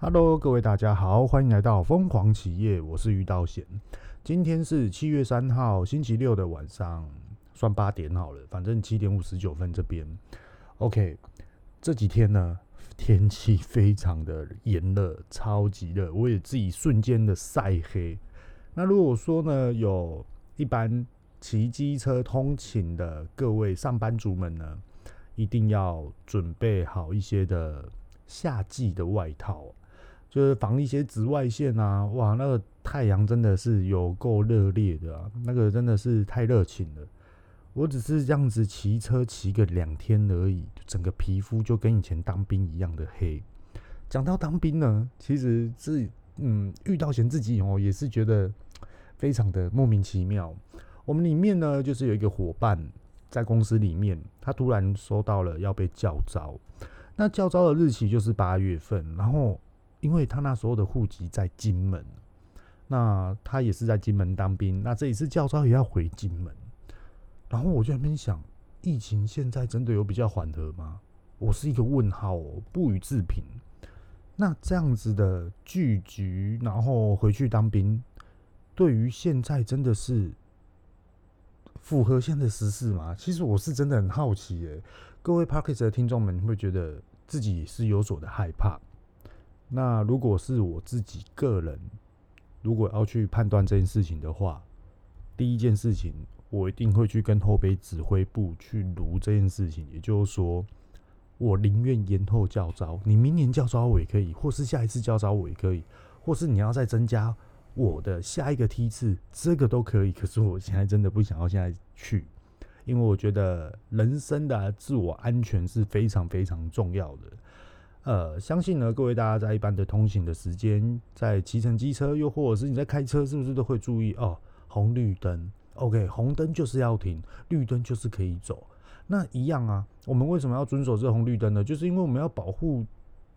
Hello，各位大家好，欢迎来到疯狂企业，我是于道贤。今天是七月三号星期六的晚上，算八点好了，反正七点五十九分这边。OK，这几天呢，天气非常的炎热，超级热，我也自己瞬间的晒黑。那如果说呢，有一般骑机车通勤的各位上班族们呢，一定要准备好一些的夏季的外套。就是防一些紫外线啊，哇，那个太阳真的是有够热烈的啊，那个真的是太热情了。我只是这样子骑车骑个两天而已，整个皮肤就跟以前当兵一样的黑。讲到当兵呢，其实是嗯，遇到前自己哦，也是觉得非常的莫名其妙。我们里面呢，就是有一个伙伴在公司里面，他突然收到了要被教招，那教招的日期就是八月份，然后。因为他那时候的户籍在金门，那他也是在金门当兵，那这一次教招也要回金门，然后我就在那边想，疫情现在真的有比较缓和吗？我是一个问号哦，不予置评。那这样子的聚集，然后回去当兵，对于现在真的是符合现在的时事吗？其实我是真的很好奇欸，各位 Podcast 的听众们会觉得自己是有所的害怕。那如果是我自己个人，如果要去判断这件事情的话，第一件事情，我一定会去跟后备指挥部去卢这件事情。也就是说，我宁愿延后教招，你明年教招我也可以，或是下一次教招我也可以，或是你要再增加我的下一个梯次，这个都可以。可是我现在真的不想要现在去，因为我觉得人生的自我安全是非常非常重要的。呃，相信呢，各位大家在一般的通行的时间，在骑乘机车，又或者是你在开车，是不是都会注意哦？红绿灯，OK，红灯就是要停，绿灯就是可以走。那一样啊，我们为什么要遵守这红绿灯呢？就是因为我们要保护、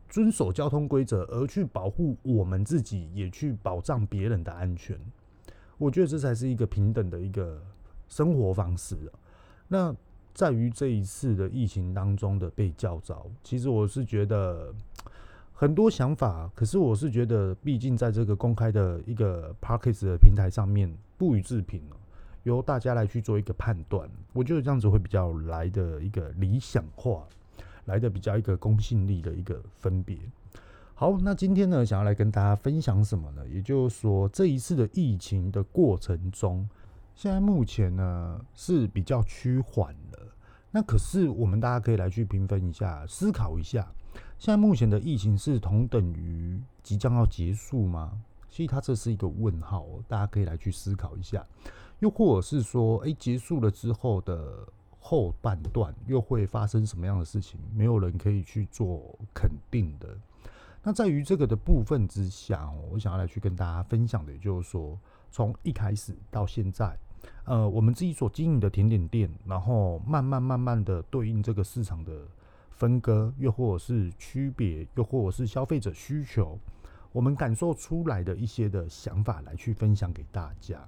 遵守交通规则，而去保护我们自己，也去保障别人的安全。我觉得这才是一个平等的一个生活方式。那。在于这一次的疫情当中的被教召，其实我是觉得 很多想法，可是我是觉得，毕竟在这个公开的一个 Podcast 的平台上面，不予置评，由大家来去做一个判断，我觉得这样子会比较来的一个理想化，来的比较一个公信力的一个分别。好，那今天呢，想要来跟大家分享什么呢？也就是说，这一次的疫情的过程中。现在目前呢是比较趋缓了，那可是我们大家可以来去评分一下，思考一下，现在目前的疫情是同等于即将要结束吗？其实它这是一个问号，大家可以来去思考一下。又或者是说，哎，结束了之后的后半段又会发生什么样的事情？没有人可以去做肯定的。那在于这个的部分之下，我想要来去跟大家分享的，也就是说，从一开始到现在。呃，我们自己所经营的甜点店，然后慢慢慢慢的对应这个市场的分割，又或者是区别，又或者是消费者需求，我们感受出来的一些的想法来去分享给大家。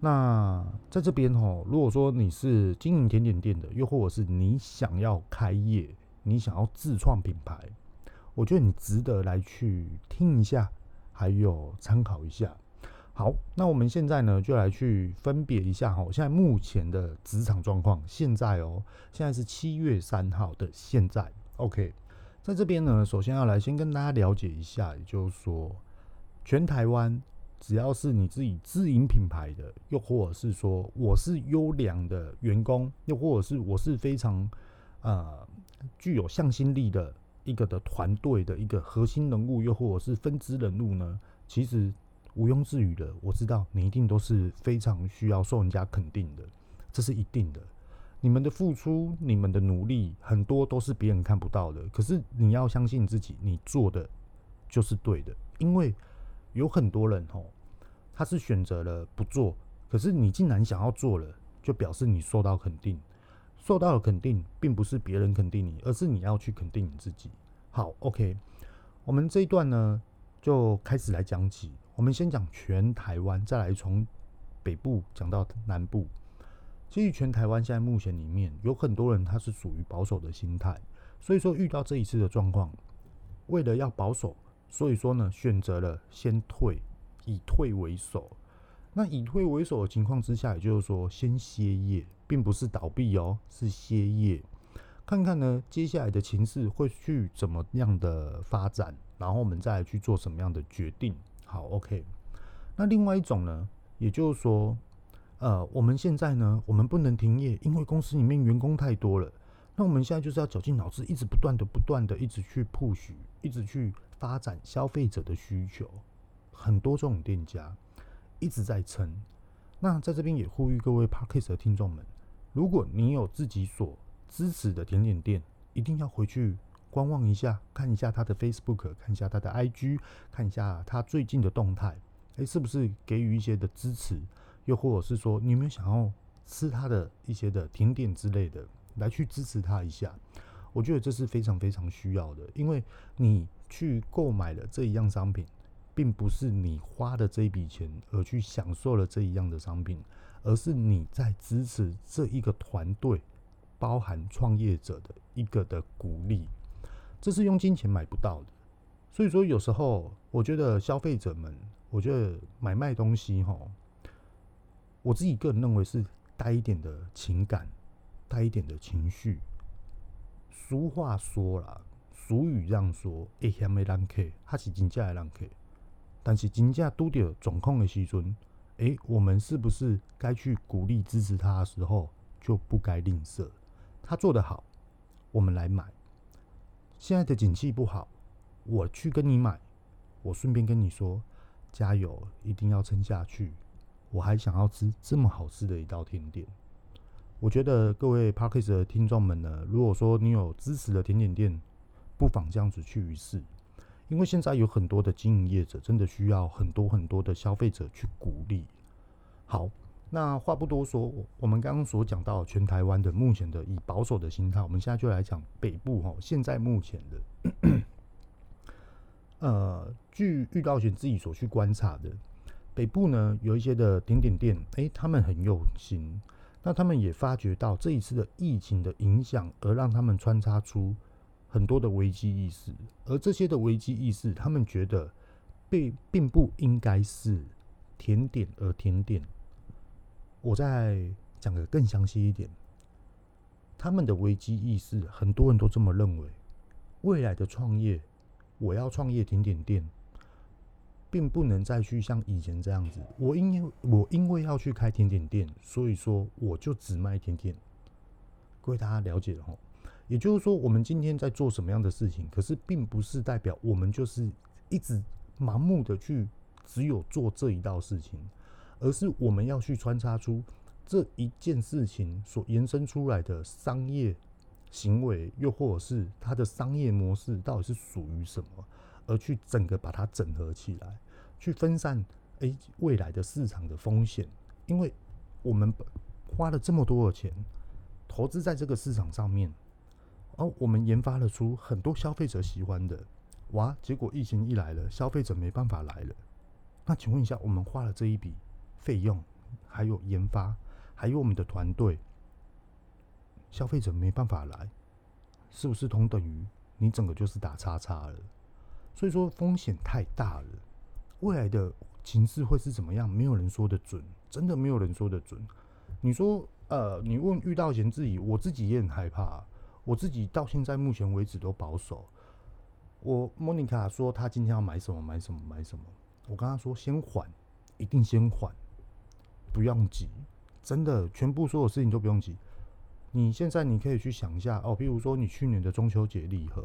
那在这边哦，如果说你是经营甜点店的，又或者是你想要开业，你想要自创品牌，我觉得你值得来去听一下，还有参考一下。好，那我们现在呢，就来去分别一下哈，现在目前的职场状况。现在哦，现在是七月三号的现在，OK，在这边呢，首先要来先跟大家了解一下，也就是说，全台湾只要是你自己自营品牌的，又或者是说我是优良的员工，又或者是我是非常呃具有向心力的一个的团队的一个核心人物，又或者是分支人物呢，其实。毋庸置疑的，我知道你一定都是非常需要受人家肯定的，这是一定的。你们的付出、你们的努力，很多都是别人看不到的。可是你要相信自己，你做的就是对的。因为有很多人哦，他是选择了不做，可是你竟然想要做了，就表示你受到肯定。受到了肯定，并不是别人肯定你，而是你要去肯定你自己。好，OK，我们这一段呢，就开始来讲起。我们先讲全台湾，再来从北部讲到南部。其实全台湾现在目前里面有很多人，他是属于保守的心态，所以说遇到这一次的状况，为了要保守，所以说呢，选择了先退，以退为守。那以退为守的情况之下，也就是说先歇业，并不是倒闭哦，是歇业。看看呢，接下来的情势会去怎么样的发展，然后我们再来去做什么样的决定。好，OK。那另外一种呢，也就是说，呃，我们现在呢，我们不能停业，因为公司里面员工太多了。那我们现在就是要绞尽脑汁，一直不断的、不断的，一直去 push，一直去发展消费者的需求。很多这种店家一直在撑。那在这边也呼吁各位 Podcast 的听众们，如果你有自己所支持的甜点店，一定要回去观望一下，看一下他的 Facebook，看一下他的 IG，看一下他最近的动态。诶，是不是给予一些的支持？又或者是说，你有没有想要吃他的一些的甜点之类的，来去支持他一下？我觉得这是非常非常需要的，因为你去购买了这一样商品，并不是你花的这一笔钱而去享受了这一样的商品，而是你在支持这一个团队，包含创业者的一个的鼓励，这是用金钱买不到的。所以说，有时候我觉得消费者们。我觉得买卖东西哈，我自己个人认为是带一点的情感，带一点的情绪。俗话说了，俗语这样说：“会嫌的人客，他是金价的人客。”但是金价拄到状况的时阵，哎，我们是不是该去鼓励支持他的时候，就不该吝啬？他做得好，我们来买。现在的景气不好，我去跟你买，我顺便跟你说。加油，一定要撑下去！我还想要吃这么好吃的一道甜点。我觉得各位 parkas 的听众们呢，如果说你有支持的甜点店，不妨这样子去一试，因为现在有很多的经营业者真的需要很多很多的消费者去鼓励。好，那话不多说，我们刚刚所讲到全台湾的目前的以保守的心态，我们现在就来讲北部哈，现在目前的。呃，据玉道选自己所去观察的，北部呢有一些的甜点店，哎、他们很用心。那他们也发觉到这一次的疫情的影响，而让他们穿插出很多的危机意识。而这些的危机意识，他们觉得并并不应该是甜点而甜点。我再讲个更详细一点，他们的危机意识，很多人都这么认为，未来的创业。我要创业甜点店，并不能再去像以前这样子。我因为我因为要去开甜点店，所以说我就只卖甜点。各位大家了解了齁？也就是说，我们今天在做什么样的事情，可是并不是代表我们就是一直盲目的去只有做这一道事情，而是我们要去穿插出这一件事情所延伸出来的商业。行为，又或者是它的商业模式到底是属于什么，而去整个把它整合起来，去分散诶、未来的市场的风险，因为我们花了这么多的钱投资在这个市场上面，而我们研发了出很多消费者喜欢的，哇，结果疫情一来了，消费者没办法来了，那请问一下，我们花了这一笔费用，还有研发，还有我们的团队。消费者没办法来，是不是同等于你整个就是打叉叉了？所以说风险太大了，未来的情势会是怎么样？没有人说得准，真的没有人说得准。你说，呃，你问遇到钱自己，我自己也很害怕。我自己到现在目前为止都保守。我莫妮卡说她今天要买什么买什么买什么，我跟她说先缓，一定先缓，不用急，真的，全部所有事情都不用急。你现在你可以去想一下哦，比如说你去年的中秋节礼盒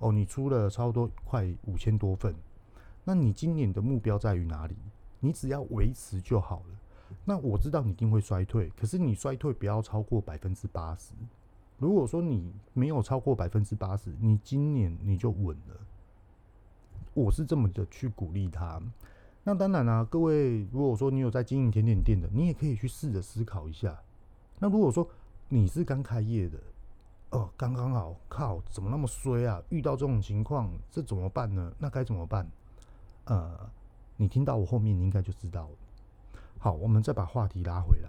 哦，你出了差不多快五千多份，那你今年的目标在于哪里？你只要维持就好了。那我知道你一定会衰退，可是你衰退不要超过百分之八十。如果说你没有超过百分之八十，你今年你就稳了。我是这么的去鼓励他。那当然啦、各位如果说你有在经营甜点店的，你也可以去试着思考一下。那如果说你是刚开业的，哦，刚刚好，靠，怎么那么衰啊？遇到这种情况，这怎么办呢？那该怎么办？呃，你听到我后面，你应该就知道了。好，我们再把话题拉回来。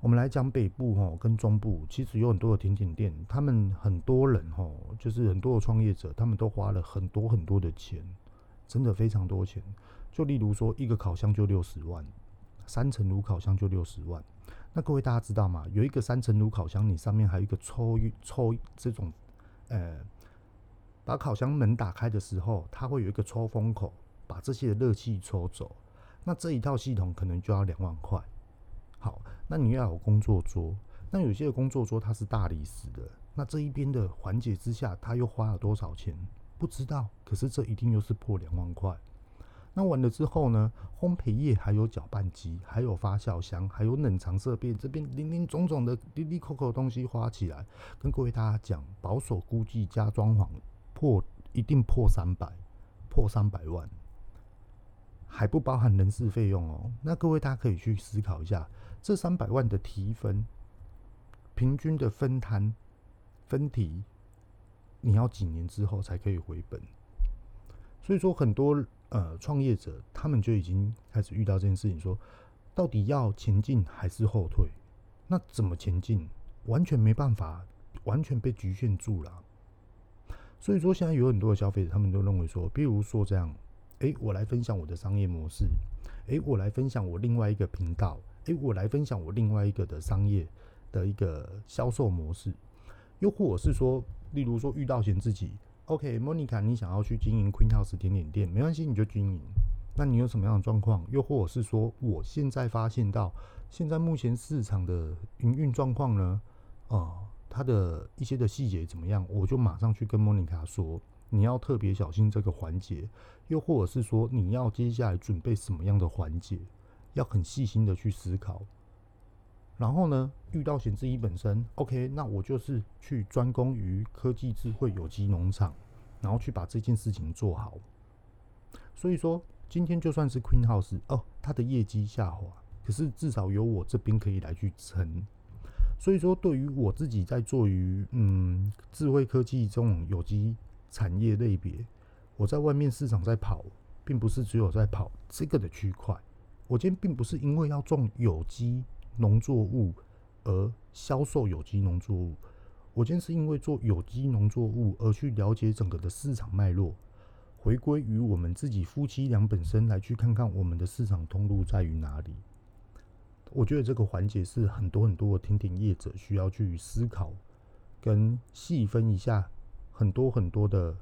我们来讲北部吼，跟中部，其实有很多的甜点店，他们很多人吼，就是很多的创业者，他们都花了很多很多的钱，真的非常多钱。就例如说，一个烤箱就六十万，三层炉烤箱就六十万。那各位大家知道吗？有一个三层炉烤箱，你上面还有一个抽抽这种，呃，把烤箱门打开的时候，它会有一个抽风口，把这些热气抽走。那这一套系统可能就要两万块。好，那你要有工作桌，那有些的工作桌它是大理石的，那这一边的环节之下，它又花了多少钱？不知道，可是这一定又是破两万块。那完了之后呢？烘焙业还有搅拌机，还有发酵箱，还有冷藏设备，这边零零总总的零零扣扣东西花起来，跟各位大家讲，保守估计加装潢破一定破三百，破三百万，还不包含人事费用哦。那各位大家可以去思考一下。这三百万的提分，平均的分摊分提，你要几年之后才可以回本？所以说，很多呃创业者他们就已经开始遇到这件事情，说到底要前进还是后退？那怎么前进？完全没办法，完全被局限住了。所以说，现在有很多的消费者，他们都认为说，比如说这样，哎，我来分享我的商业模式，哎，我来分享我另外一个频道。诶、我来分享我另外一个的商业的一个销售模式，又或者是说，例如说遇到贤自己，OK，Monica，你想要去经营 Queen House 甜点店，没关系，你就经营。那你有什么样的状况？又或者是说，我现在发现到，现在目前市场的营运状况呢？啊、它的一些的细节怎么样？我就马上去跟 Monica 说，你要特别小心这个环节，又或者是说，你要接下来准备什么样的环节？要很细心的去思考，然后呢，遇到贤自己本身，OK，那我就是去专攻于科技智慧有机农场，然后去把这件事情做好。所以说，今天就算是 Queen House 哦，它的业绩下滑，可是至少有我这边可以来去撑。所以说，对于我自己在做于嗯智慧科技这种有机产业类别，我在外面市场在跑，并不是只有在跑这个的区块。我今天并不是因为要种有机农作物而销售有机农作物，我今天是因为做有机农作物而去了解整个的市场脉络，回归于我们自己夫妻俩本身来去看看我们的市场通路在于哪里。我觉得这个环节是很多很多的甜点业者需要去思考跟细分一下很多很多的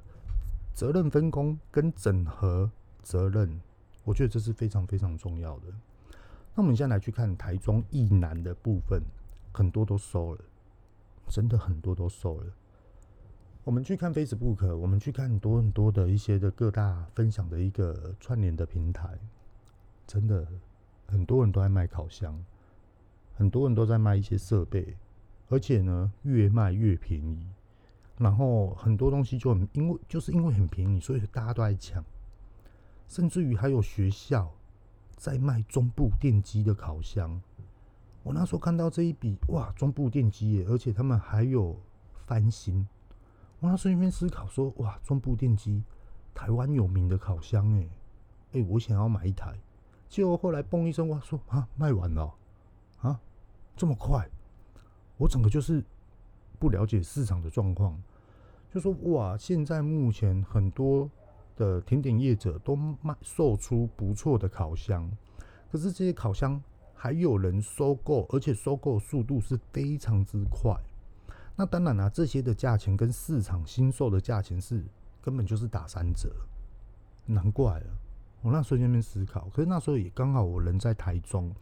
责任分工跟整合责任。我觉得这是非常非常重要的。那我们现在来去看台中以南的部分，很多都收了，真的很多都收了。我们去看 Facebook，我们去看很多很多的一些的各大分享的一个串联的平台，真的很多人都在卖烤箱，很多人都在卖一些设备，而且呢越卖越便宜。然后很多东西就很因为就是因为很便宜，所以大家都在抢。甚至于还有学校在卖中部电机的烤箱，我那时候看到这一笔，哇，中部电机耶，而且他们还有翻新。我那时候一边思考说，哇，中部电机，台湾有名的烤箱，哎，哎，我想要买一台。结果后来嘣一声，哇，说啊，卖完了，啊，这么快，我整个就是不了解市场的状况，就说哇，现在目前很多。的甜点业者都卖售出不错的烤箱，可是这些烤箱还有人收购，而且收购速度是非常之快。那当然啦、这些的价钱跟市场新售的价钱是根本就是打三折，难怪了。我那时候在那边思考，可是那时候也刚好我人在台中。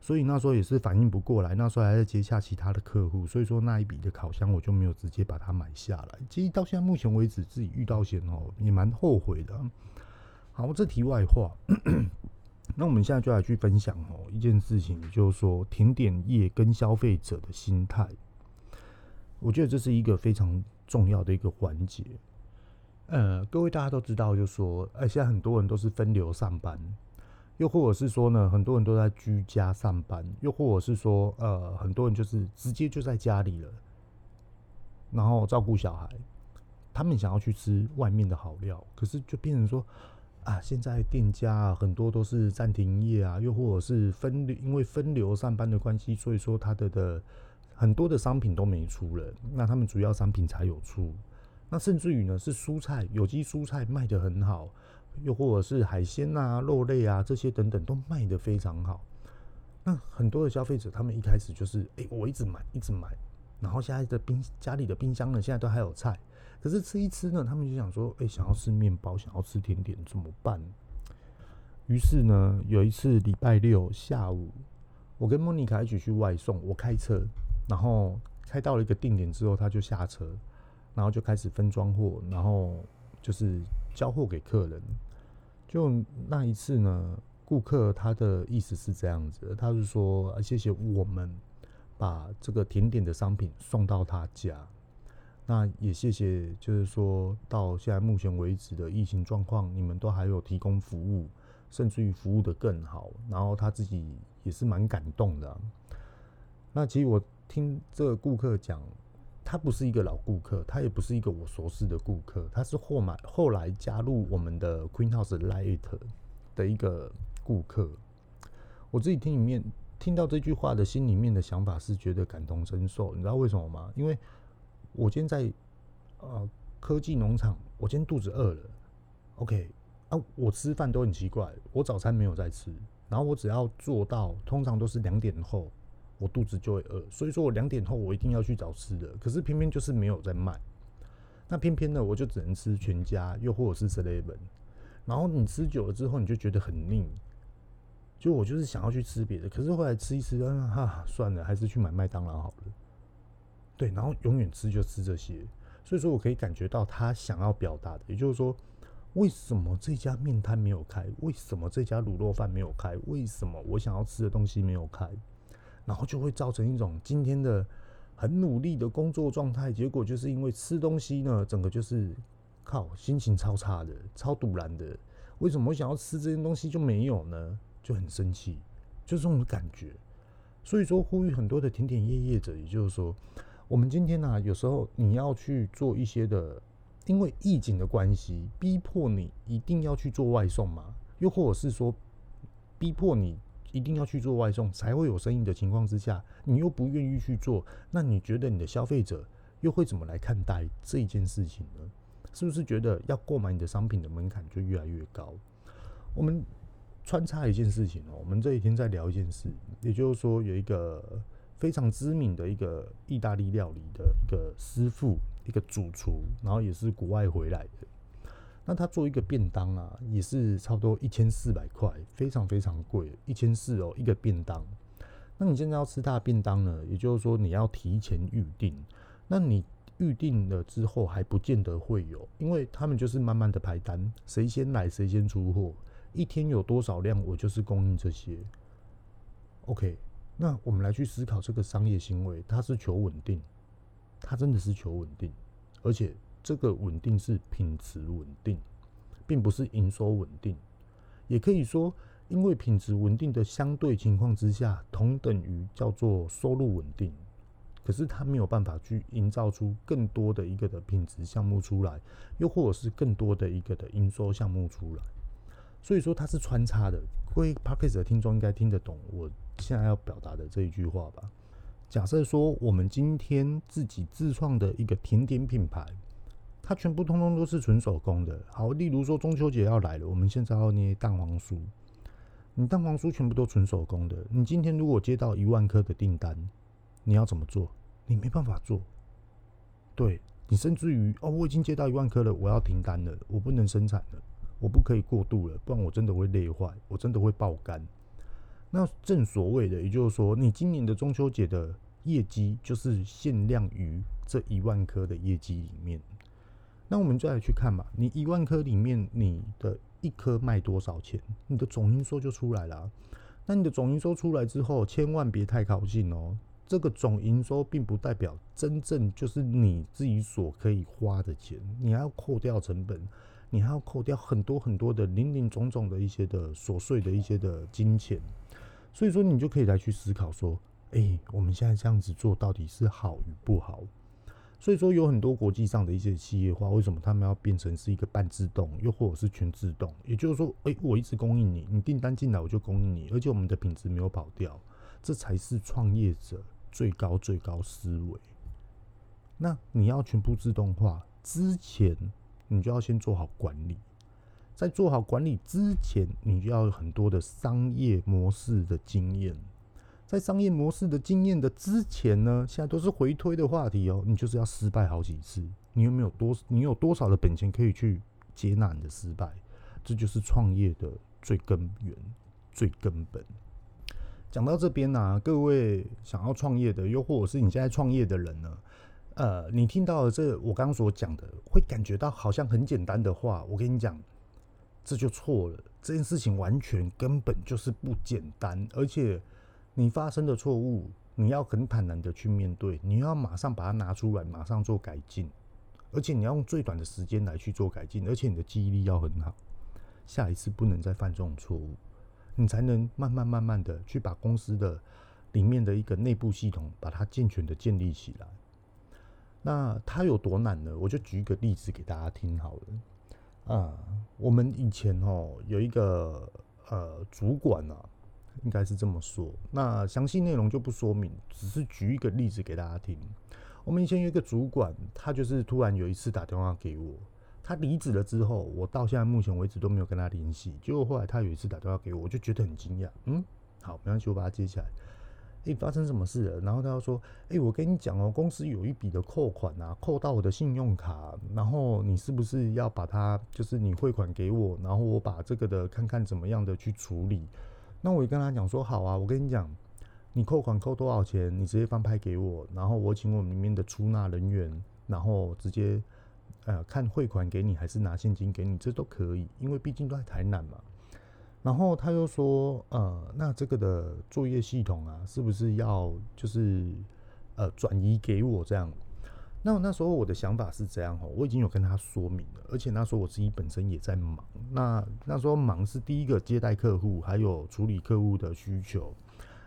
所以那时候也是反应不过来，那时候还在接洽其他的客户，所以说那一笔的烤箱我就没有直接把它买下来。其实到现在目前为止，自己遇到险哦，也蛮后悔的。好，这题外话，那我们现在就来去分享哦一件事情，就是说甜点业跟消费者的心态，我觉得这是一个非常重要的一个环节。呃，各位大家都知道，就说，哎，现在很多人都是分流上班。又或者是说呢，很多人都在居家上班；又或者是说，呃，很多人就是直接就在家里了，然后照顾小孩。他们想要去吃外面的好料，可是就变成说，啊，现在店家啊很多都是暂停营业啊，又或者是分流，因为分流上班的关系，所以说他的的很多的商品都没出了，那他们主要商品才有出。那甚至于呢，是蔬菜，有机蔬菜卖得很好，又或者是海鲜啊、肉类啊这些等等都卖得非常好。那很多的消费者，他们一开始就是，哎、我一直买，一直买，然后现在的冰家里的冰箱呢，现在都还有菜，可是吃一吃呢，他们就想说，哎、想要吃面包，想要吃甜点，怎么办？于是呢，有一次礼拜六下午，我跟莫妮卡一起去外送，我开车，然后开到了一个定点之后，他就下车。然后就开始分装货，然后就是交货给客人。就那一次呢，顾客他的意思是这样子，他是说谢谢我们把这个甜点的商品送到他家。那也谢谢，就是说到现在目前为止的疫情状况，你们都还有提供服务，甚至于服务得更好。然后他自己也是蛮感动的。那其实我听这个顾客讲。他不是一个老顾客，他也不是一个我熟识的顾客，他是后买后来加入我们的 Queen House Light 的一个顾客。我自己听里面听到这句话的心里面的想法是觉得感同身受，你知道为什么吗？因为我今天在呃科技农场，我今天肚子饿了，OK 啊，我吃饭都很奇怪，我早餐没有在吃，然后我只要做到，通常都是两点后。我肚子就会饿，所以说我两点后我一定要去找吃的，可是偏偏就是没有在卖。那偏偏呢，我就只能吃全家，又或者是 seven。然后你吃久了之后，你就觉得很腻。就我就是想要去吃别的，可是后来吃一吃，啊，哈，算了，还是去买麦当劳好了。对，然后永远吃就吃这些。所以说我可以感觉到他想要表达的，也就是说，为什么这家面摊没有开？为什么这家卤肉饭没有开？为什么我想要吃的东西没有开？然后就会造成一种今天的很努力的工作状态，结果就是因为吃东西呢，整个就是靠心情超差的、超堵然的。为什么我想要吃这些东西就没有呢？就很生气，就这种感觉。所以说，呼吁很多的甜点业业者，也就是说，我们今天呢、有时候你要去做一些的，因为疫情的关系，逼迫你一定要去做外送嘛，又或者是说，逼迫你。一定要去做外送才会有生意的情况之下，你又不愿意去做，那你觉得你的消费者又会怎么来看待这一件事情呢？是不是觉得要购买你的商品的门槛就越来越高？我们穿插一件事情哦，我们这几天在聊一件事，也就是说有一个非常知名的一个意大利料理的一个师傅，一个主厨，然后也是国外回来的。那他做一个便当啊，也是差不多一千四百块，非常非常贵，一千四哦一个便当。那你现在要吃他的便当呢，也就是说你要提前预定。那你预定了之后还不见得会有，因为他们就是慢慢的排单，谁先来谁先出货，一天有多少量，我就是供应这些。OK，那我们来去思考这个商业行为，它是求稳定，它真的是求稳定，而且。这个稳定是品质稳定，并不是营收稳定。也可以说，因为品质稳定的相对情况之下，同等于叫做收入稳定。可是它没有办法去营造出更多的一个的品质项目出来，又或者是更多的一个的营收项目出来。所以说它是穿插的。各位 Podcast 的听众应该听得懂我现在要表达的这一句话吧？假设说我们今天自己自创的一个甜点品牌。它全部通通都是纯手工的。好，例如说中秋节要来了，我们现在要捏蛋黄酥，你蛋黄酥全部都纯手工的。你今天如果接到一万颗的订单，你要怎么做？你没办法做。对，你甚至于哦，我已经接到一万颗了，我要停单了，我不能生产了，我不可以过度了，不然我真的会累坏，我真的会爆肝。那正所谓的，也就是说，你今年的中秋节的业绩就是限量于这一万颗的业绩里面。那我们再来去看嘛，你一万颗里面，你的一颗卖多少钱，你的总营收就出来了。那你的总营收出来之后，千万别太靠近哦。这个总营收并不代表真正就是你自己所可以花的钱，你还要扣掉成本，你还要扣掉很多很多的零零总总的一些的琐碎的一些的金钱。所以说，你就可以来去思考说，诶，我们现在这样子做到底是好与不好？所以说，有很多国际上的一些企业化，为什么他们要变成是一个半自动，又或者是全自动？也就是说，诶，我一直供应你，你订单进来我就供应你，而且我们的品质没有跑掉，这才是创业者最高最高思维。那你要全部自动化之前，你就要先做好管理，在做好管理之前，你就要有很多的商业模式的经验。在商业模式的经验的之前呢，现在都是回推的话题哦。你就是要失败好几次，你有没有多？你有多少的本钱可以去接纳你的失败？这就是创业的最根源、最根本。讲到这边呢、各位想要创业的，又或者是你现在创业的人呢，呃，你听到了这我刚刚所讲的，会感觉到好像很简单的话，我跟你讲，这就错了。这件事情完全根本就是不简单，而且。你发生的错误，你要很坦然的去面对，你要马上把它拿出来，马上做改进，而且你要用最短的时间来去做改进，而且你的记忆力要很好，下一次不能再犯这种错误，你才能慢慢慢慢的去把公司的里面的一个内部系统把它健全的建立起来。那它有多难呢？我就举一个例子给大家听好了。啊，我们以前哦有一个呃主管啊。应该是这么说，那详细内容就不说明，只是举一个例子给大家听。我们以前有一个主管，他就是突然有一次打电话给我，他离职了之后，我到现在目前为止都没有跟他联系。结果后来他有一次打电话给我，我就觉得很惊讶。嗯，好，没关系，我把他接起来。诶，发生什么事了？然后他就说：诶，我跟你讲哦，公司有一笔的扣款啊，扣到我的信用卡，然后你是不是要把它，就是你汇款给我，然后我把这个的看看怎么样的去处理。那我也跟他讲说好啊，我跟你讲，你扣款扣多少钱，你直接翻拍给我，然后我请我们里面的出纳人员，然后直接呃看汇款给你还是拿现金给你，这都可以，因为毕竟都在台南嘛。然后他又说，呃，那这个的作业系统啊，是不是要就是呃转移给我这样？那那时候我的想法是这样哦，我已经有跟他说明了，而且那时候我自己本身也在忙。那那时候忙是第一个接待客户，还有处理客户的需求，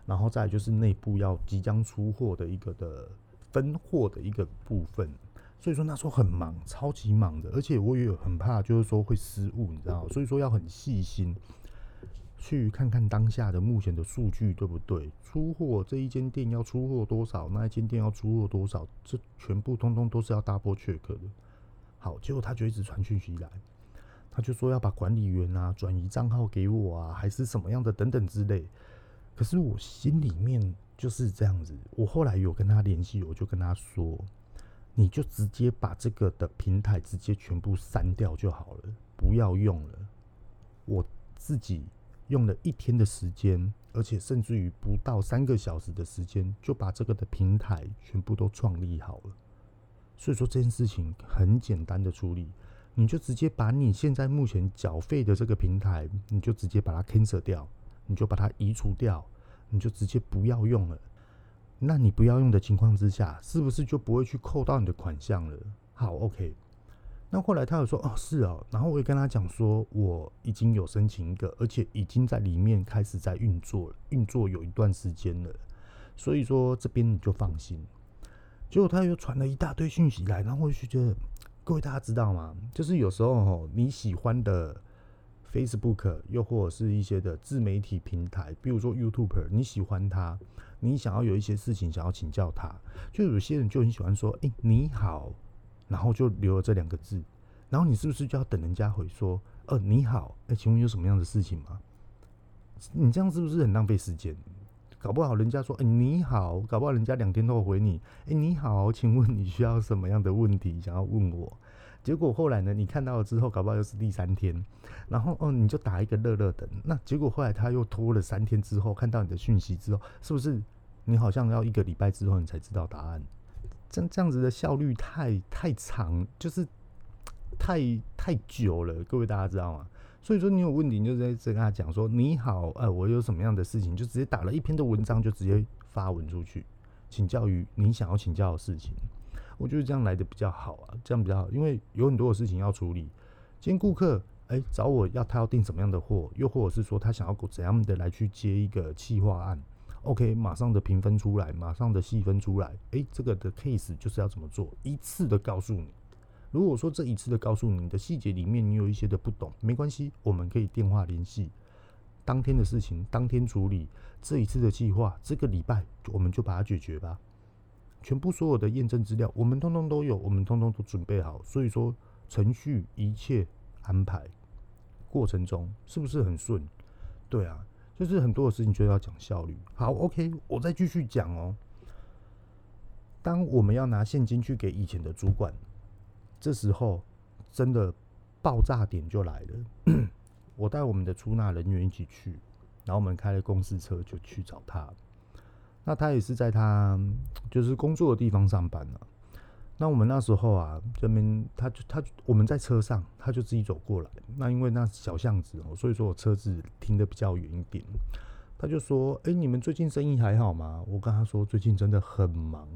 然后再就是内部要即将出货的一个的分货的一个部分。所以说那时候很忙，超级忙的，而且我也很怕就是说会失误，你知道，所以说要很细心。去看看当下的目前的数据对不对？出货这一间店要出货多少，那一间店要出货多少，这全部通通都是要 double check 的。好，结果他就一直传讯息来，他就说要把管理员啊转移账号给我啊，还是什么样的等等之类。可是我心里面就是这样子，我后来有跟他联系，我就跟他说，你就直接把这个的平台直接全部删掉就好了，不要用了，我自己。用了一天的时间，而且甚至于不到三个小时的时间，就把这个的平台全部都创立好了。所以说这件事情很简单的处理，你就直接把你现在目前缴费的这个平台，你就直接把它 cancel 掉，你就把它移除掉，你就直接不要用了。那你不要用的情况之下，是不是就不会去扣到你的款项了？好，OK。那后来他有说哦是哦，然后我也跟他讲说我已经有申请一个，而且已经在里面开始在运作了，运作有一段时间了，所以说这边你就放心。结果他又传了一大堆讯息来，然后我就觉得各位大家知道吗？就是有时候哦你喜欢的 Facebook 又或者是一些的自媒体平台，比如说 YouTuber，你喜欢他，你想要有一些事情想要请教他，就有些人就很喜欢说，哎你好。然后就留了这两个字，然后你是不是就要等人家回说，呃，你好，哎，请问有什么样的事情吗？你这样是不是很浪费时间？搞不好人家说，哎，你好，搞不好人家两天后回你，哎，你好，请问你需要什么样的问题想要问我？结果后来呢，你看到了之后，搞不好又是第三天，然后哦，你就打一个热热等，那结果后来他又拖了三天之后，看到你的讯息之后，是不是你好像要一个礼拜之后你才知道答案？这这样子的效率太太长，就是太太久了，各位大家知道吗？所以说你有问题，你就在这跟他讲说你好，呃，我有什么样的事情，就直接打了一篇的文章，就直接发文出去，请教于你想要请教的事情。我觉得这样来的比较好啊，这样比较好，因为有很多的事情要处理。今天顾客哎找我要他要订什么样的货，又或者是说他想要怎样的来去接一个企划案。OK，马上的评分出来，马上的细分出来，诶，这个的 case 就是要怎么做，一次的告诉你。如果说这一次的告诉你，你的细节里面你有一些的不懂，没关系，我们可以电话联系，当天的事情当天处理。这一次的计划，这个礼拜我们就把它解决吧。全部所有的验证资料，我们通通都有，我们通通都准备好。所以说，程序一切安排过程中是不是很顺？对啊，就是很多的事情就要讲效率。好，OK，我再继续讲哦。当我们要拿现金去给以前的主管，这时候真的爆炸点就来了。我带我们的出纳人员一起去，然后我们开了公司车就去找他。那他也是在他就是工作的地方上班了。那我们那时候啊，这边他就他我们在车上，他就自己走过来。那因为那小巷子哦，所以说我车子停得比较远一点。他就说：“哎，你们最近生意还好吗？”我跟他说：“最近真的很忙。”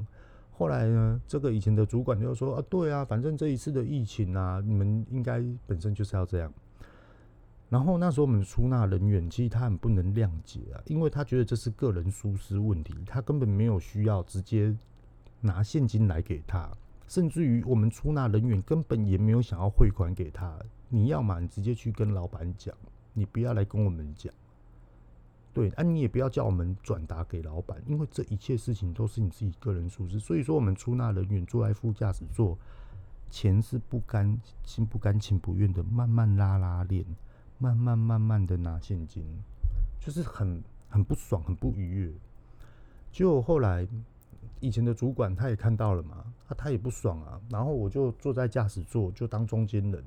后来呢，这个以前的主管就说：“啊，对啊，反正这一次的疫情啊，你们应该本身就是要这样。”然后那时候我们出纳人员其实他很不能谅解啊，因为他觉得这是个人疏失问题，他根本没有需要直接拿现金来给他，甚至于我们出纳人员根本也没有想要汇款给他。你要嘛，你直接去跟老板讲，你不要来跟我们讲。对，啊，你也不要叫我们转达给老板，因为这一切事情都是你自己个人疏失。所以说，我们出纳人员坐在副驾驶座，钱是不甘心不甘情不愿的慢慢拉拉链。慢慢慢慢的拿现金，就是很很不爽，很不愉悦。就后来以前的主管他也看到了嘛，他他也不爽啊。然后我就坐在驾驶座，就当中间人。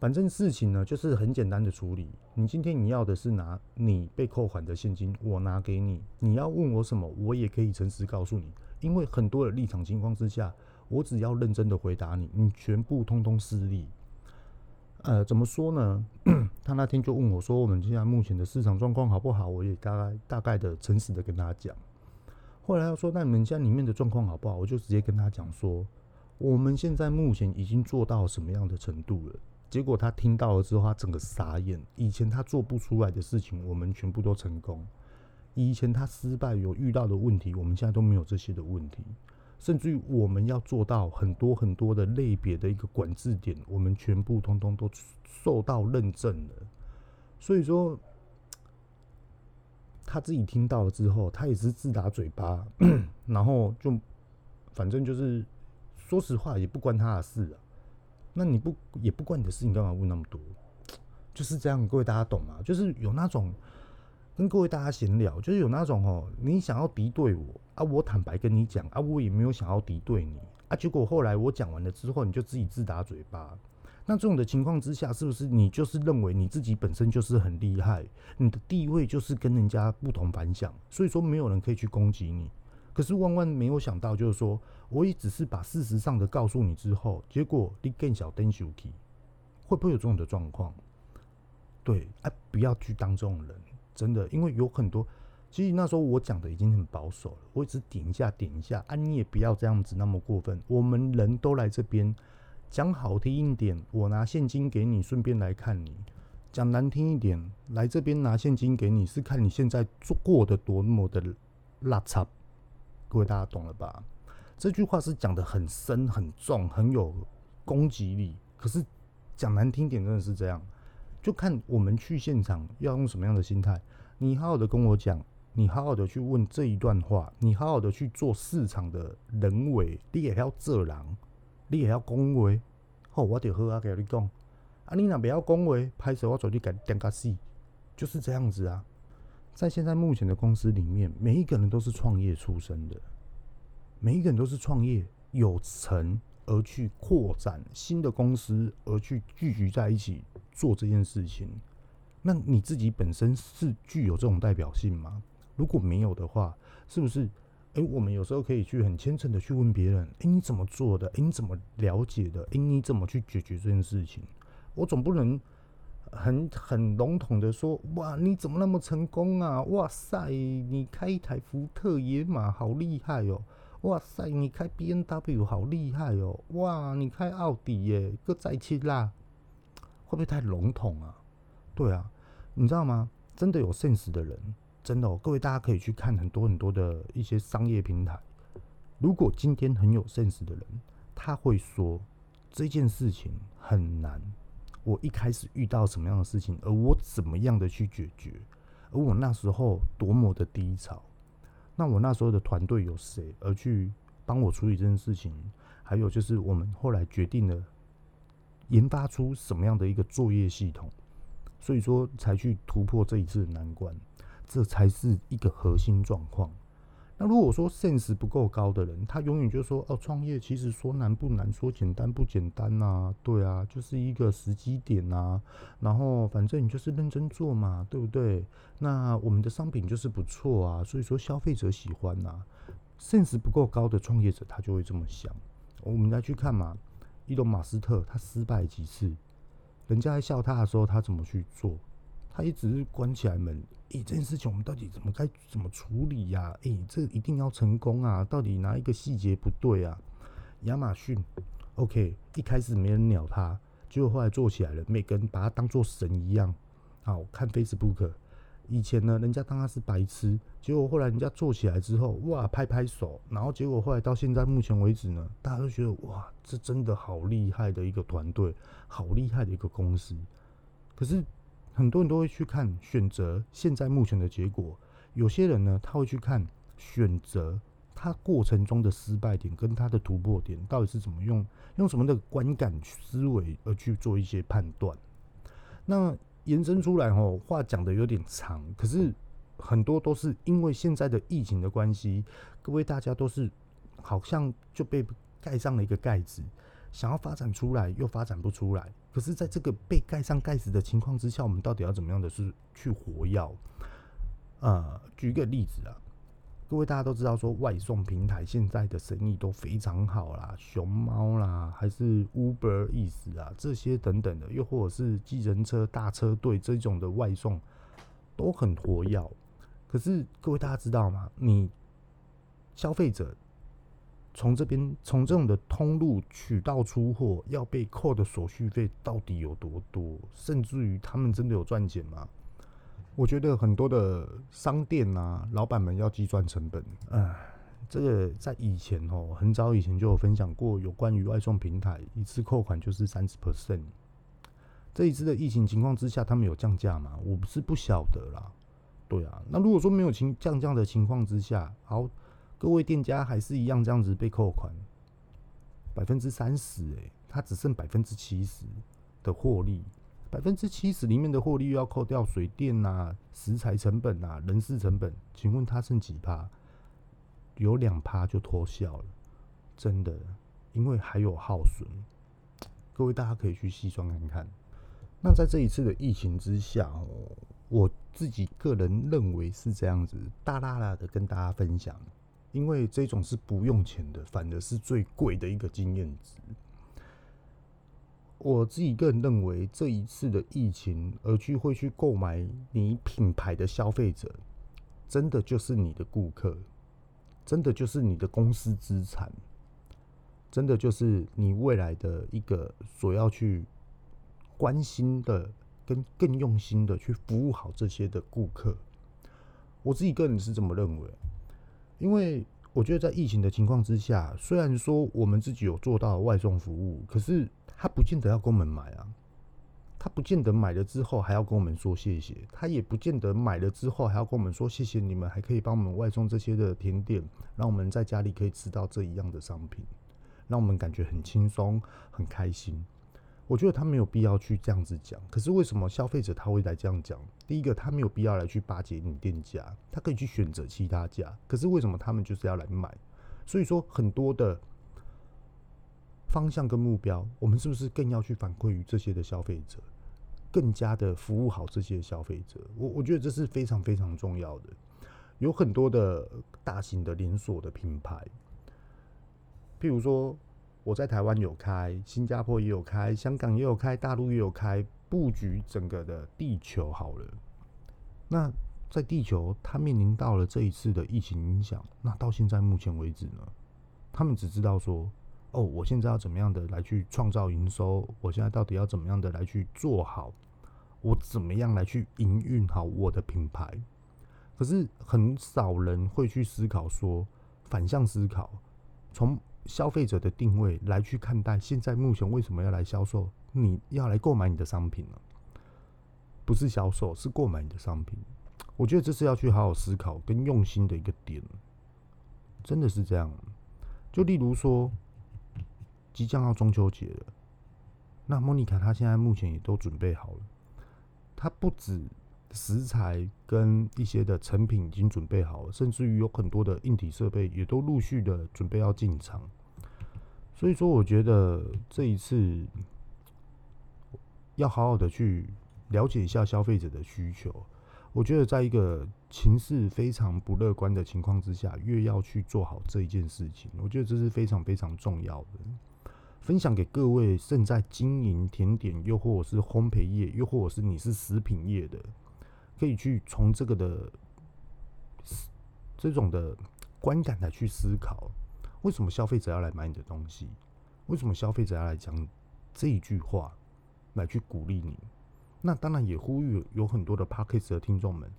反正事情呢，就是很简单的处理。你今天你要的是拿你被扣款的现金，我拿给你。你要问我什么，我也可以诚实告诉你。因为很多的立场情况之下，我只要认真的回答你，你全部通通失利。呃，怎么说呢？他那天就问我说：“我们现在目前的市场状况好不好？”我也大概大概的诚实的跟他讲。后来他说：“那你们家里面的状况好不好？”我就直接跟他讲说：“我们现在目前已经做到什么样的程度了？”结果他听到了之后，他整个傻眼。以前他做不出来的事情，我们全部都成功；以前他失败有遇到的问题，我们现在都没有这些的问题。甚至于我们要做到很多很多的类别的一个管制点，我们全部通通都受到认证了。所以说，他自己听到了之后，他也是自打嘴巴，然后就反正就是说实话，也不关他的事啊。那你不也不关你的事，你干嘛问那么多？就是这样，各位大家懂吗？就是有那种。跟各位大家闲聊，就是有那种哦，你想要敌对我啊，我坦白跟你讲啊，我也没有想要敌对你啊，结果后来我讲完了之后，你就自己自打嘴巴。那这种的情况之下，是不是你就是认为你自己本身就是很厉害，你的地位就是跟人家不同凡响，所以说没有人可以去攻击你。可是万万没有想到，就是说我也只是把事实上的告诉你之后，结果你更小灯小气，会不会有这种的状况？对，啊，不要去当这种人。真的，因为有很多，其实那时候我讲的已经很保守了，我只点一下点一下啊，你也不要这样子那么过分。我们人都来这边，讲好听一点，我拿现金给你，顺便来看你；讲难听一点，来这边拿现金给你，是看你现在做过得多么的拉差。各位大家懂了吧？这句话是讲得很深、很重、很有攻击力，可是讲难听点，真的是这样。就看我们去现场要用什么样的心态。你好好的跟我讲，你好好的去问这一段话，你好好的去做市场的人为，你也要做狼，你也要恭维。好，我得好好跟你讲。啊，你那不要恭维，拍手我走去改点甲死，就是这样子啊。在现在目前的公司里面，每一个人都是创业出身的，每一个人都是创业有成而去扩展新的公司，而去聚集在一起。做这件事情，那你自己本身是具有这种代表性吗？如果没有的话，是不是？诶、我们有时候可以去很虔诚的去问别人：诶、你怎么做的？诶、你怎么了解的？诶、你怎么去解决这件事情？我总不能很很笼统的说：哇，你怎么那么成功啊？哇塞，你开一台福特野马好厉害哦！哇塞，你开 BMW 好厉害哦！哇，你开奥迪耶，搁再去啦！会不会太笼统啊？对啊，你知道吗？真的有 sense 的人，真的哦，各位大家可以去看很多很多的一些商业平台。如果今天很有 sense 的人，他会说这件事情很难。我一开始遇到什么样的事情，而我怎么样的去解决，而我那时候多么的低潮，那我那时候的团队有谁，而去帮我处理这件事情？还有就是我们后来决定了研发出什么样的一个作业系统，所以说才去突破这一次的难关，这才是一个核心状况。那如果说 sense 不够高的人，他永远就说哦，创业其实说难不难，说简单不简单呐、对啊，就是一个时机点呐、然后反正你就是认真做嘛，对不对？那我们的商品就是不错啊，所以说消费者喜欢呐、啊。sense 不够高的创业者，他就会这么想。我们来去看嘛，伊隆马斯特他失败几次，人家在笑他的时候，他怎么去做？他也只是关起来门。诶、这件事情我们到底怎么该怎么处理呀、啊？诶、这一定要成功啊！到底哪一个细节不对啊？亚马逊，OK，一开始没人鸟他，结果后来做起来了，每个人把他当做神一样。好，看 Facebook，以前呢，人家当他是白痴，结果后来人家做起来之后，哇，拍拍手，然后结果后来到现在目前为止呢，大家都觉得哇，这真的好厉害的一个团队，好厉害的一个公司。可是。很多人都会去看选择现在目前的结果，有些人呢，他会去看选择他过程中的失败点跟他的突破点到底是怎么用，用什么的观感思维而去做一些判断。那延伸出来哦，话讲的有点长，可是很多都是因为现在的疫情的关系，各位大家都是好像就被盖上了一个盖子。想要发展出来又发展不出来，可是，在这个被盖上盖子的情况之下，我们到底要怎么样的是去活跃？呃，举一个例子啊，各位大家都知道，说外送平台现在的生意都非常好啦，熊猫啦，还是 Uber Eats 啊，这些等等的，又或者是计程车大车队这种的外送都很活跃。可是，各位大家知道吗？你消费者。从这边，从这种的通路渠道出货，要被扣的手续费到底有多多？甚至于他们真的有赚钱吗？我觉得很多的商店啊，老板们要计算成本。唉，这个在以前哦，很早以前就有分享过，有关于外送平台一次扣款就是三十 percent。这一次的疫情情况之下，他们有降价吗？我不是不晓得啦。对啊，那如果说没有情降价的情况之下，好。各位店家还是一样这样子被扣款百分之三十，哎，他只剩百分之七十的获利，百分之七十里面的获利要扣掉水电呐、啊、食材成本呐、啊、人事成本，请问他剩几趴？有两趴就脱销了，真的，因为还有耗损。各位大家可以去细算看看。那在这一次的疫情之下哦，我自己个人认为是这样子，大大的跟大家分享。因为这种是不用钱的，反而是最贵的一个经验值。我自己个人认为，这一次的疫情而去会去购买你品牌的消费者，真的就是你的顾客，真的就是你的公司资产，真的就是你未来的一个所要去关心的，跟更用心的去服务好这些的顾客。我自己个人是这么认为。因为我觉得在疫情的情况之下，虽然说我们自己有做到外送服务，可是他不见得要跟我们买啊，他不见得买了之后还要跟我们说谢谢，他也不见得买了之后还要跟我们说谢谢你们，还可以帮我们外送这些的甜点，让我们在家里可以吃到这一样的商品，让我们感觉很轻松、很开心。我觉得他没有必要去这样子讲，可是为什么消费者他会来这样讲？第一个，他没有必要来去巴结你店家，他可以去选择其他家。可是为什么他们就是要来买？所以说很多的方向跟目标，我们是不是更要去反馈于这些的消费者，更加的服务好这些消费者？我我觉得这是非常非常重要的。有很多的大型的连锁的品牌，譬如说。我在台湾有开，新加坡也有开，香港也有开，大陆也有开，布局整个的地球好了。那在地球，它面临到了这一次的疫情影响，那到现在目前为止呢，他们只知道说，哦，我现在要怎么样的来去创造营收？我现在到底要怎么样的来去做好？我怎么样来去营运好我的品牌？可是很少人会去思考说反向思考，从消费者的定位来去看待，现在目前为什么要来销售？你要来购买你的商品呢？不是销售，是购买你的商品。我觉得这是要去好好思考跟用心的一个点，真的是这样。就例如说，即将要中秋节了，那莫妮卡她现在目前也都准备好了，她不止。食材跟一些的成品已经准备好了，甚至于有很多的硬体设备也都陆续的准备要进场。所以说，我觉得这一次要好好的去了解一下消费者的需求。我觉得，在一个情势非常不乐观的情况之下，越要去做好这一件事情，我觉得这是非常非常重要的。分享给各位正在经营甜点，又或者是烘焙业，又或者是你是食品业的。可以去从这个的这种的观感来去思考，为什么消费者要来买你的东西？为什么消费者要来讲这一句话来去鼓励你？那当然也呼吁有很多的 Podcast 的听众们，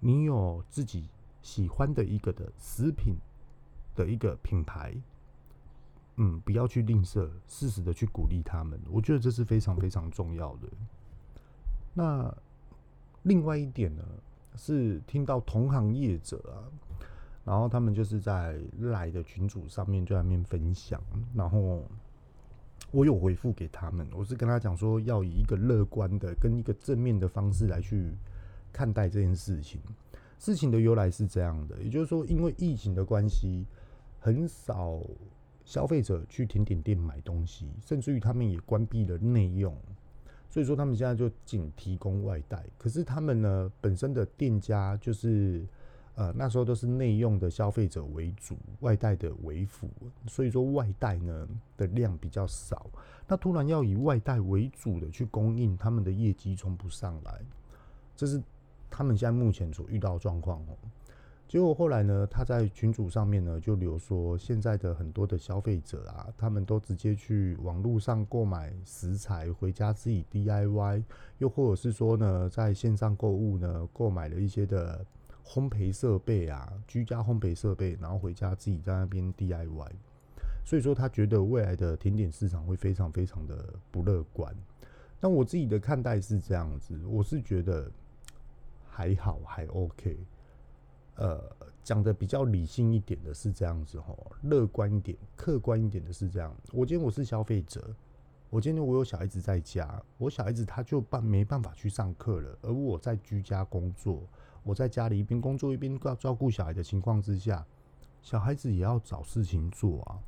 你有自己喜欢的一个的食品的一个品牌，嗯，不要去吝啬，适时的去鼓励他们，我觉得这是非常非常重要的。那。另外一点呢，是听到同行业者啊，然后他们就是在来的群组上面就在那边分享，然后我有回复给他们，我是跟他讲说，要以一个乐观的跟一个正面的方式来去看待这件事情。事情的由来是这样的，也就是说，因为疫情的关系，很少消费者去甜点店买东西，甚至于他们也关闭了内用。所以说，他们现在就仅提供外带。可是他们呢，本身的店家就是，呃，那时候都是内用的消费者为主，外带的为辅。所以说，外带呢的量比较少。那突然要以外带为主的去供应，他们的业绩冲不上来，这是他们现在目前所遇到的状况哦。结果后来呢，他在群组上面呢就留说，现在的很多的消费者啊，他们都直接去网络上购买食材回家自己 DIY，又或者是说呢，在线上购物呢购买了一些的烘焙设备啊，居家烘焙设备，然后回家自己在那边 DIY。所以说他觉得未来的甜点市场会非常非常的不乐观。但我自己的看待是这样子，我是觉得还好，还 OK。呃，讲的比较理性一点的是这样子吼，乐观一点、客观一点的是这样。我今天我是消费者，我今天我有小孩子在家，我小孩子他就办没办法去上课了，而我在居家工作，我在家里一边工作一边照照顾小孩的情况之下，小孩子也要找事情做啊。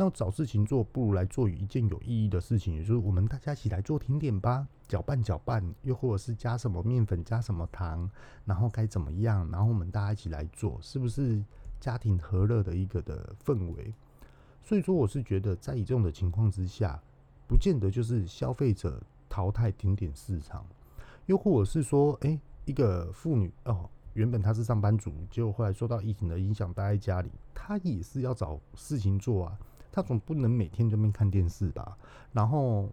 那找事情做，不如来做一件有意义的事情，也就是我们大家一起来做甜点吧，搅拌搅拌，又或者是加什么面粉，加什么糖，然后该怎么样，然后我们大家一起来做，是不是家庭和乐的一个的氛围？所以说，我是觉得在以这种的情况之下，不见得就是消费者淘汰甜点市场，又或者是说，哎、一个妇女哦，原本她是上班族，结果后来受到疫情的影响，待在家里，她也是要找事情做啊。他总不能每天这边看电视吧，然后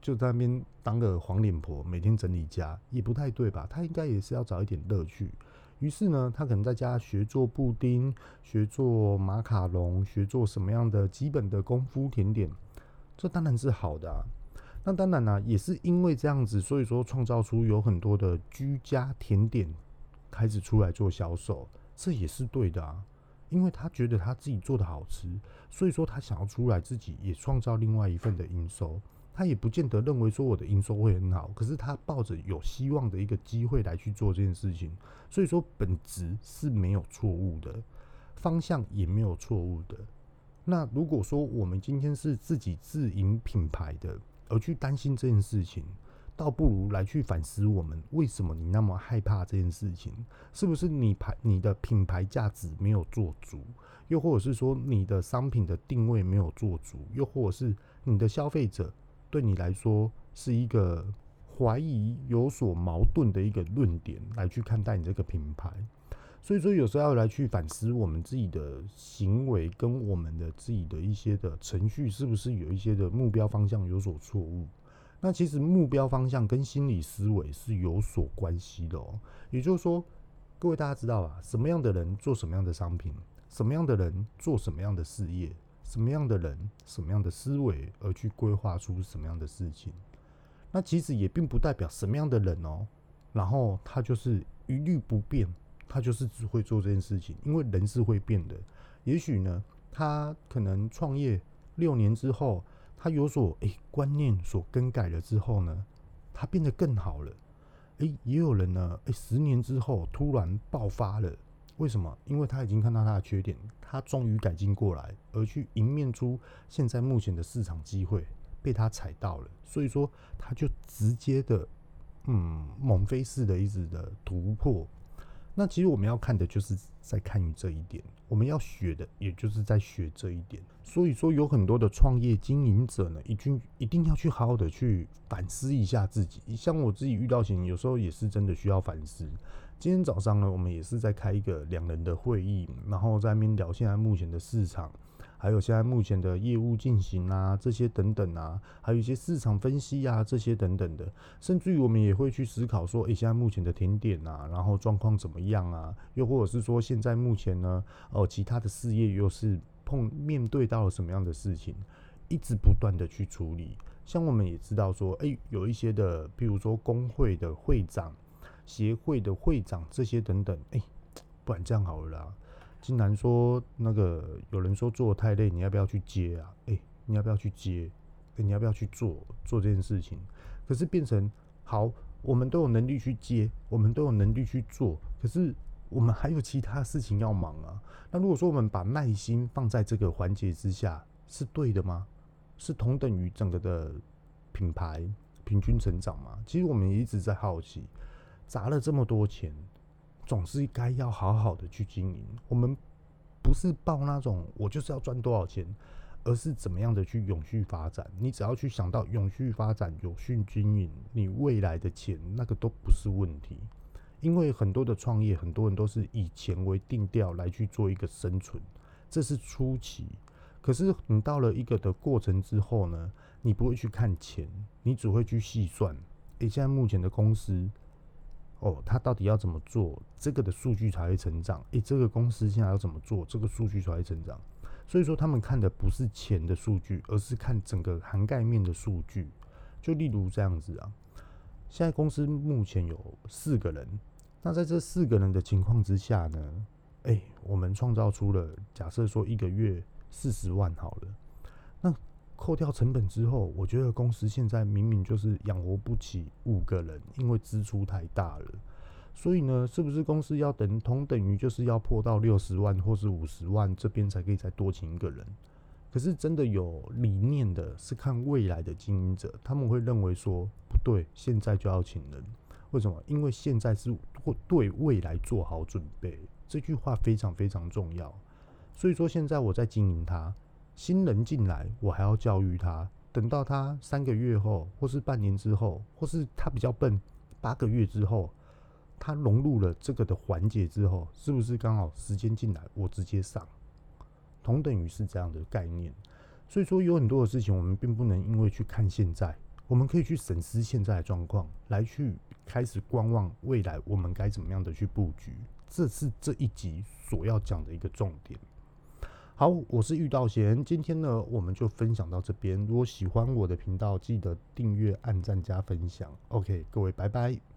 就在那边当个黄脸婆，每天整理家也不太对吧？他应该也是要找一点乐趣。于是呢，他可能在家学做布丁，学做马卡龙，学做什么样的基本的功夫甜点，这当然是好的啊。那当然呢，也是因为这样子，所以说创造出有很多的居家甜点开始出来做销售，这也是对的啊。因为他觉得他自己做的好吃，所以说他想要出来自己也创造另外一份的营收。他也不见得认为说我的营收会很好，可是他抱着有希望的一个机会来去做这件事情。所以说本质是没有错误的，方向也没有错误的。那如果说我们今天是自己自营品牌的，而去担心这件事情。倒不如来去反思我们为什么你那么害怕这件事情？是不是你牌你的品牌价值没有做足？又或者是说你的商品的定位没有做足？又或者是你的消费者对你来说是一个怀疑、有所矛盾的一个论点来去看待你这个品牌？所以说有时候要来去反思我们自己的行为跟我们的自己的一些的程序是不是有一些的目标方向有所错误？那其实目标方向跟心理思维是有所关系的哦。也就是说，各位大家知道吧？什么样的人做什么样的商品，什么样的人做什么样的事业，什么样的人什么样的思维而去规划出什么样的事情。那其实也并不代表什么样的人哦，然后他就是一律不变，他就是只会做这件事情，因为人是会变的。也许呢，他可能创业六年之后，他有所诶观念所更改了之后呢，他变得更好了。诶，也有人呢，诶，十年之后突然爆发了，为什么？因为他已经看到他的缺点，他终于改进过来，而去迎面出现在目前的市场机会，被他踩到了，所以说他就直接的，嗯，猛飞式的一直的突破。那其实我们要看的就是在看于这一点，我们要学的也就是在学这一点。所以说有很多的创业经营者呢，一定一定要去好好的去反思一下自己。像我自己遇到型，有时候也是真的需要反思。今天早上呢，我们也是在开一个两人的会议，然后在那边聊现在目前的市场。还有现在目前的业务进行啊，这些等等啊，还有一些市场分析啊，这些等等的，甚至于我们也会去思考说，诶，现在目前的甜点啊，然后状况怎么样啊？又或者是说，现在目前呢，哦，其他的事业又是碰面对到了什么样的事情，一直不断的去处理。像我们也知道说，诶，有一些的，譬如说工会的会长、协会的会长这些等等，诶，不然这样好了啦。竟然说那个有人说做太累，你要不要去接啊？诶、你要不要去接？诶、你要不要去做做这件事情？可是变成好，我们都有能力去接，我们都有能力去做，可是我们还有其他事情要忙啊。那如果说我们把耐心放在这个环节之下，是对的吗？是同等于整个的品牌平均成长吗？其实我们一直在好奇，砸了这么多钱。总是该要好好的去经营。我们不是抱那种我就是要赚多少钱，而是怎么样的去永续发展。你只要去想到永续发展、永续经营，你未来的钱那个都不是问题。因为很多的创业，很多人都是以钱为定调来去做一个生存，这是初期。可是你到了一个的过程之后呢，你不会去看钱，你只会去细算。诶，现在目前的公司。哦，他到底要怎么做，这个的数据才会成长？诶，这个公司现在要怎么做，这个数据才会成长？所以说，他们看的不是钱的数据，而是看整个涵盖面的数据。就例如这样子啊，现在公司目前有四个人，那在这四个人的情况之下呢，诶，我们创造出了假设说一个月四十万好了，扣掉成本之后，我觉得公司现在明明就是养活不起五个人，因为支出太大了。所以呢，是不是公司要等同等于就是要破到六十万或是五十万这边才可以再多请一个人？可是真的有理念的，是看未来的经营者，他们会认为说不对，现在就要请人。为什么？因为现在是会对未来做好准备。这句话非常非常重要。所以说，现在我在经营它。新人进来，我还要教育他。等到他三个月后，或是半年之后，或是他比较笨，八个月之后，他融入了这个的环节之后，是不是刚好时间进来，我直接上？同等于是这样的概念。所以说，有很多的事情，我们并不能因为去看现在，我们可以去审视现在的状况，来去开始观望未来，我们该怎么样的去布局。这是这一集所要讲的一个重点。好，我是玉道贤。今天呢，我们就分享到这边。如果喜欢我的频道，记得订阅、按赞、加分享。OK，各位，拜拜。